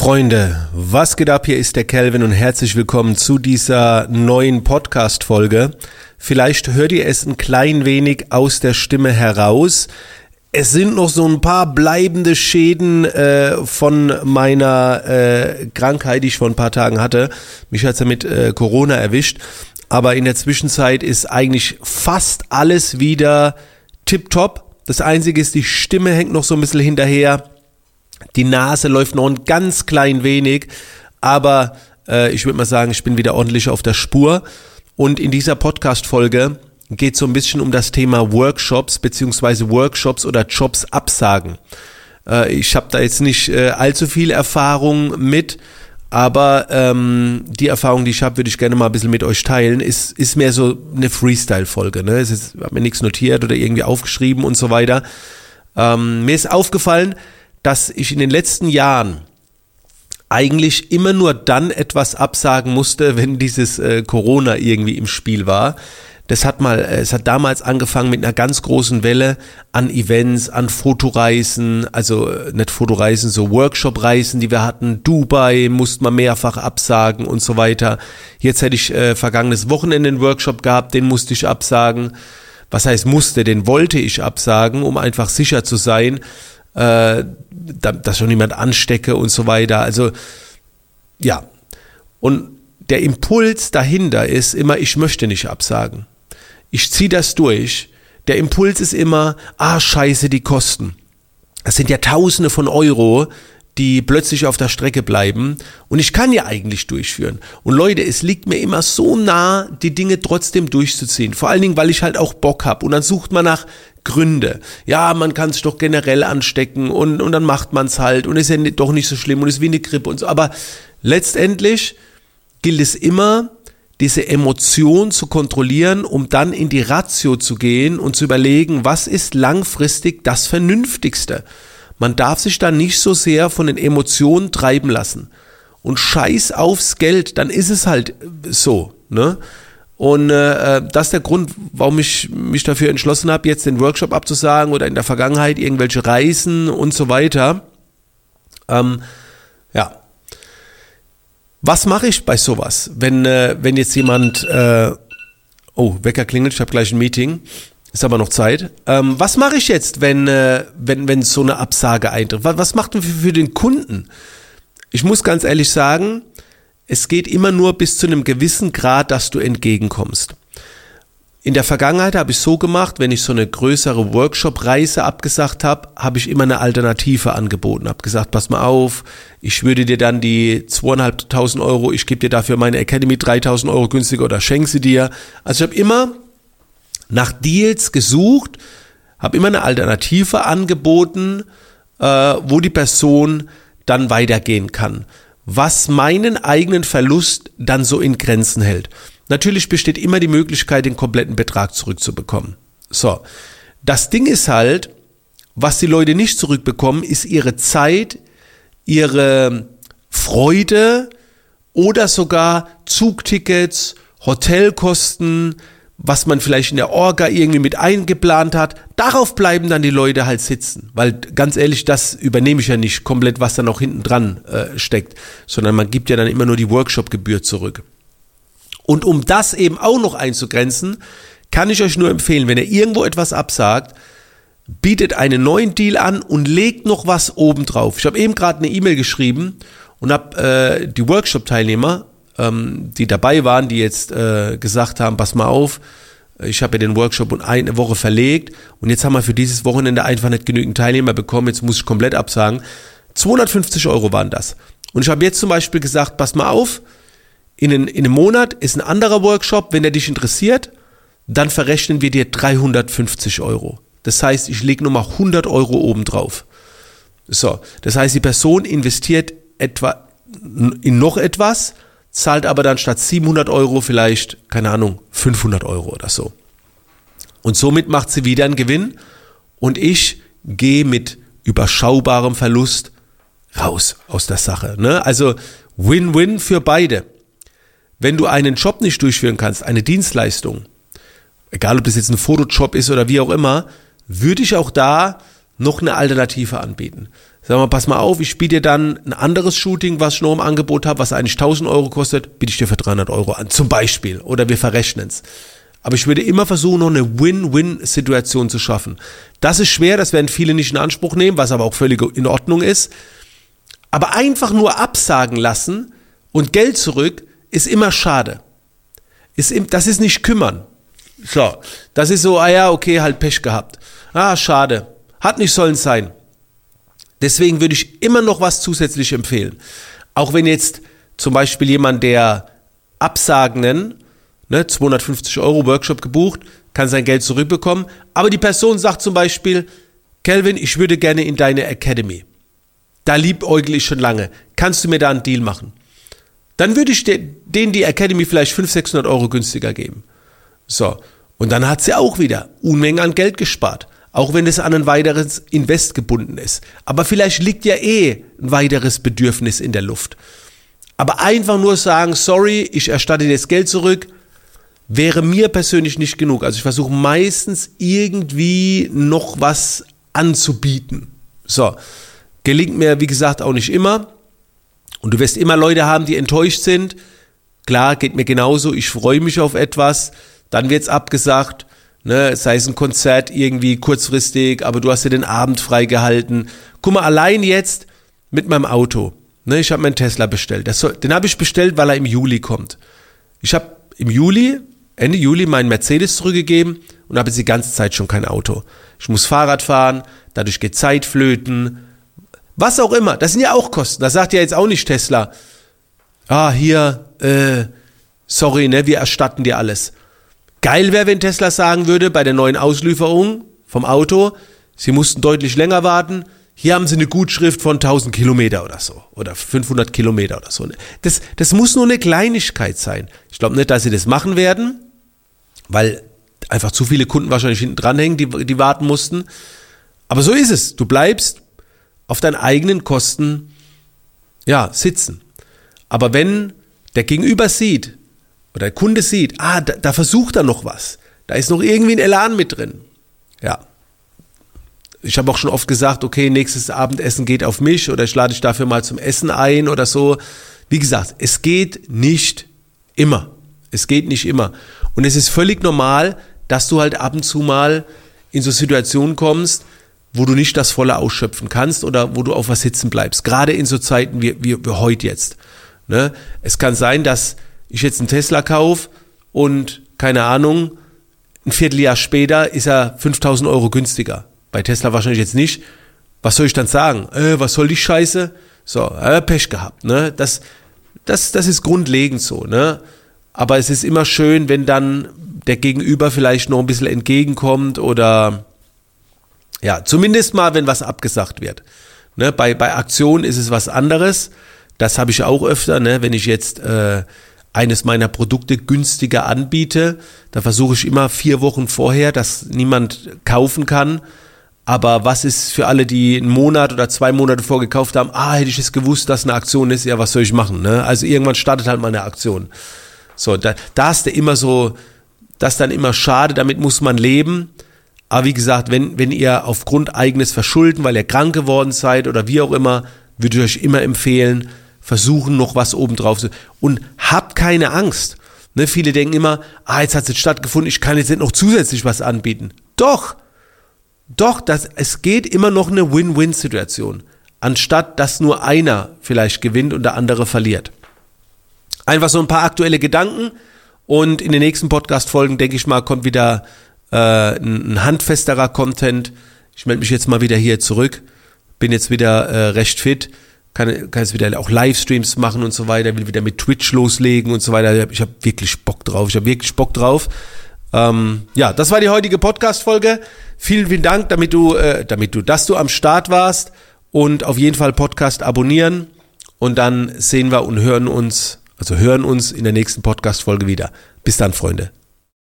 Freunde, was geht ab? Hier ist der Kelvin und herzlich willkommen zu dieser neuen Podcast-Folge. Vielleicht hört ihr es ein klein wenig aus der Stimme heraus. Es sind noch so ein paar bleibende Schäden äh, von meiner äh, Krankheit, die ich vor ein paar Tagen hatte. Mich hat's ja mit äh, Corona erwischt. Aber in der Zwischenzeit ist eigentlich fast alles wieder tipptopp. Das Einzige ist, die Stimme hängt noch so ein bisschen hinterher. Die Nase läuft noch ein ganz klein wenig, aber äh, ich würde mal sagen, ich bin wieder ordentlich auf der Spur. Und in dieser Podcast-Folge geht es so ein bisschen um das Thema Workshops beziehungsweise Workshops oder Jobs absagen. Äh, ich habe da jetzt nicht äh, allzu viel Erfahrung mit, aber ähm, die Erfahrung, die ich habe, würde ich gerne mal ein bisschen mit euch teilen. Ist, ist mehr so eine Freestyle-Folge. Ne? Es ist, hab mir nichts notiert oder irgendwie aufgeschrieben und so weiter. Ähm, mir ist aufgefallen, dass ich in den letzten Jahren eigentlich immer nur dann etwas absagen musste, wenn dieses äh, Corona irgendwie im Spiel war. Das hat mal, äh, es hat damals angefangen mit einer ganz großen Welle an Events, an Fotoreisen, also äh, nicht Fotoreisen, so Workshop-Reisen, die wir hatten. Dubai musste man mehrfach absagen und so weiter. Jetzt hätte ich äh, vergangenes Wochenende einen Workshop gehabt, den musste ich absagen. Was heißt musste, den wollte ich absagen, um einfach sicher zu sein, äh, dass schon niemand anstecke und so weiter. Also ja. Und der Impuls dahinter ist immer, ich möchte nicht absagen. Ich ziehe das durch. Der Impuls ist immer, ah scheiße, die Kosten. Das sind ja Tausende von Euro, die plötzlich auf der Strecke bleiben. Und ich kann ja eigentlich durchführen. Und Leute, es liegt mir immer so nah, die Dinge trotzdem durchzuziehen. Vor allen Dingen, weil ich halt auch Bock habe. Und dann sucht man nach Gründe. Ja, man kann sich doch generell anstecken und, und dann macht man es halt und ist ja doch nicht so schlimm und ist wie eine Grippe und so. Aber letztendlich gilt es immer, diese Emotion zu kontrollieren, um dann in die Ratio zu gehen und zu überlegen, was ist langfristig das Vernünftigste. Man darf sich dann nicht so sehr von den Emotionen treiben lassen. Und scheiß aufs Geld, dann ist es halt so, ne? Und äh, äh, das ist der Grund, warum ich mich dafür entschlossen habe, jetzt den Workshop abzusagen oder in der Vergangenheit irgendwelche Reisen und so weiter. Ähm, ja. Was mache ich bei sowas, wenn, äh, wenn jetzt jemand, äh, oh, Wecker klingelt, ich habe gleich ein Meeting, ist aber noch Zeit. Ähm, was mache ich jetzt, wenn, äh, wenn, wenn so eine Absage eintritt? Was, was macht man für, für den Kunden? Ich muss ganz ehrlich sagen, es geht immer nur bis zu einem gewissen Grad, dass du entgegenkommst. In der Vergangenheit habe ich so gemacht, wenn ich so eine größere Workshop-Reise abgesagt habe, habe ich immer eine Alternative angeboten. Habe gesagt, pass mal auf, ich würde dir dann die zweieinhalbtausend Euro, ich gebe dir dafür meine Academy 3000 Euro günstiger oder schenke sie dir. Also ich habe immer nach Deals gesucht, habe immer eine Alternative angeboten, äh, wo die Person dann weitergehen kann was meinen eigenen Verlust dann so in Grenzen hält. Natürlich besteht immer die Möglichkeit, den kompletten Betrag zurückzubekommen. So. Das Ding ist halt, was die Leute nicht zurückbekommen, ist ihre Zeit, ihre Freude oder sogar Zugtickets, Hotelkosten, was man vielleicht in der Orga irgendwie mit eingeplant hat, darauf bleiben dann die Leute halt sitzen. Weil ganz ehrlich, das übernehme ich ja nicht komplett, was da noch hinten dran äh, steckt, sondern man gibt ja dann immer nur die Workshop-Gebühr zurück. Und um das eben auch noch einzugrenzen, kann ich euch nur empfehlen, wenn ihr irgendwo etwas absagt, bietet einen neuen Deal an und legt noch was obendrauf. Ich habe eben gerade eine E-Mail geschrieben und habe äh, die Workshop-Teilnehmer ähm, die dabei waren, die jetzt äh, gesagt haben, pass mal auf, ich habe ja den Workshop um eine Woche verlegt und jetzt haben wir für dieses Wochenende einfach nicht genügend Teilnehmer bekommen, jetzt muss ich komplett absagen. 250 Euro waren das. Und ich habe jetzt zum Beispiel gesagt, pass mal auf, in, in einem Monat ist ein anderer Workshop, wenn der dich interessiert, dann verrechnen wir dir 350 Euro. Das heißt, ich lege nochmal 100 Euro obendrauf. So, das heißt, die Person investiert etwa in noch etwas, zahlt aber dann statt 700 Euro vielleicht, keine Ahnung, 500 Euro oder so. Und somit macht sie wieder einen Gewinn und ich gehe mit überschaubarem Verlust raus aus der Sache. Ne? Also Win-Win für beide. Wenn du einen Job nicht durchführen kannst, eine Dienstleistung, egal ob das jetzt ein Fotojob ist oder wie auch immer, würde ich auch da noch eine Alternative anbieten. Sag mal, pass mal auf, ich biete dir dann ein anderes Shooting, was ich noch im Angebot habe, was eigentlich 1000 Euro kostet, biete ich dir für 300 Euro an, zum Beispiel. Oder wir verrechnen es. Aber ich würde immer versuchen, noch eine Win-Win-Situation zu schaffen. Das ist schwer, das werden viele nicht in Anspruch nehmen, was aber auch völlig in Ordnung ist. Aber einfach nur absagen lassen und Geld zurück ist immer schade. Ist, das ist nicht kümmern. So, das ist so, ah ja, okay, halt Pech gehabt. Ah, schade. Hat nicht sollen sein. Deswegen würde ich immer noch was zusätzlich empfehlen. Auch wenn jetzt zum Beispiel jemand, der Absagenden, ne, 250 Euro Workshop gebucht, kann sein Geld zurückbekommen, aber die Person sagt zum Beispiel, Kelvin, ich würde gerne in deine Academy. Da liebäugle ich schon lange. Kannst du mir da einen Deal machen? Dann würde ich denen die Academy vielleicht 500, 600 Euro günstiger geben. So. Und dann hat sie auch wieder Unmengen an Geld gespart. Auch wenn es an ein weiteres Invest gebunden ist. Aber vielleicht liegt ja eh ein weiteres Bedürfnis in der Luft. Aber einfach nur sagen, sorry, ich erstatte dir das Geld zurück, wäre mir persönlich nicht genug. Also ich versuche meistens irgendwie noch was anzubieten. So. Gelingt mir, wie gesagt, auch nicht immer. Und du wirst immer Leute haben, die enttäuscht sind. Klar, geht mir genauso. Ich freue mich auf etwas. Dann wird's abgesagt. Ne, sei es ein Konzert irgendwie kurzfristig, aber du hast dir den Abend freigehalten. Guck mal, allein jetzt mit meinem Auto. Ne, ich habe meinen Tesla bestellt. Soll, den habe ich bestellt, weil er im Juli kommt. Ich habe im Juli, Ende Juli, meinen Mercedes zurückgegeben und habe jetzt die ganze Zeit schon kein Auto. Ich muss Fahrrad fahren, dadurch geht Zeit flöten, was auch immer, das sind ja auch Kosten. Das sagt ja jetzt auch nicht Tesla. Ah, hier, äh, sorry, ne, wir erstatten dir alles. Geil wäre, wenn Tesla sagen würde, bei der neuen Auslieferung vom Auto, sie mussten deutlich länger warten, hier haben sie eine Gutschrift von 1000 Kilometer oder so. Oder 500 Kilometer oder so. Das, das muss nur eine Kleinigkeit sein. Ich glaube nicht, dass sie das machen werden, weil einfach zu viele Kunden wahrscheinlich hinten dranhängen, die, die warten mussten. Aber so ist es. Du bleibst auf deinen eigenen Kosten ja, sitzen. Aber wenn der Gegenüber sieht oder der Kunde sieht, ah, da, da versucht er noch was, da ist noch irgendwie ein Elan mit drin. Ja. Ich habe auch schon oft gesagt, okay, nächstes Abendessen geht auf mich oder ich lade dich dafür mal zum Essen ein oder so. Wie gesagt, es geht nicht immer. Es geht nicht immer. Und es ist völlig normal, dass du halt ab und zu mal in so Situationen kommst, wo du nicht das Volle ausschöpfen kannst oder wo du auf was sitzen bleibst. Gerade in so Zeiten wie, wie, wie heute jetzt. Ne? Es kann sein, dass ich jetzt einen Tesla kaufe und keine Ahnung, ein Vierteljahr später ist er 5000 Euro günstiger. Bei Tesla wahrscheinlich jetzt nicht. Was soll ich dann sagen? Äh, was soll die Scheiße? So, äh, Pech gehabt. Ne? Das, das, das ist grundlegend so. Ne? Aber es ist immer schön, wenn dann der Gegenüber vielleicht noch ein bisschen entgegenkommt oder ja, zumindest mal, wenn was abgesagt wird. Ne, bei, bei Aktionen ist es was anderes. Das habe ich auch öfter, ne, wenn ich jetzt äh, eines meiner Produkte günstiger anbiete, da versuche ich immer vier Wochen vorher, dass niemand kaufen kann. Aber was ist für alle, die einen Monat oder zwei Monate vorgekauft haben, ah, hätte ich es gewusst, dass eine Aktion ist, ja, was soll ich machen? Ne? Also irgendwann startet halt mal eine Aktion. So, da, da ist der immer so, das ist dann immer schade, damit muss man leben. Aber wie gesagt, wenn, wenn ihr aufgrund eigenes Verschulden, weil ihr krank geworden seid oder wie auch immer, würde ich euch immer empfehlen, versuchen noch was obendrauf zu. Und habt keine Angst. Ne, viele denken immer, ah, jetzt hat es jetzt stattgefunden, ich kann jetzt nicht noch zusätzlich was anbieten. Doch, doch, das, es geht immer noch eine Win-Win-Situation, anstatt dass nur einer vielleicht gewinnt und der andere verliert. Einfach so ein paar aktuelle Gedanken und in den nächsten Podcast-Folgen, denke ich mal, kommt wieder äh, ein, ein handfesterer Content. Ich melde mich jetzt mal wieder hier zurück, bin jetzt wieder äh, recht fit, kann, kann jetzt wieder auch Livestreams machen und so weiter, will wieder mit Twitch loslegen und so weiter. Ich habe wirklich Bock drauf, ich habe wirklich Bock drauf. Ähm, ja, das war die heutige Podcast-Folge. Vielen, vielen Dank, damit du, äh, damit du, dass du am Start warst und auf jeden Fall Podcast abonnieren und dann sehen wir und hören uns, also hören uns in der nächsten Podcast-Folge wieder. Bis dann, Freunde.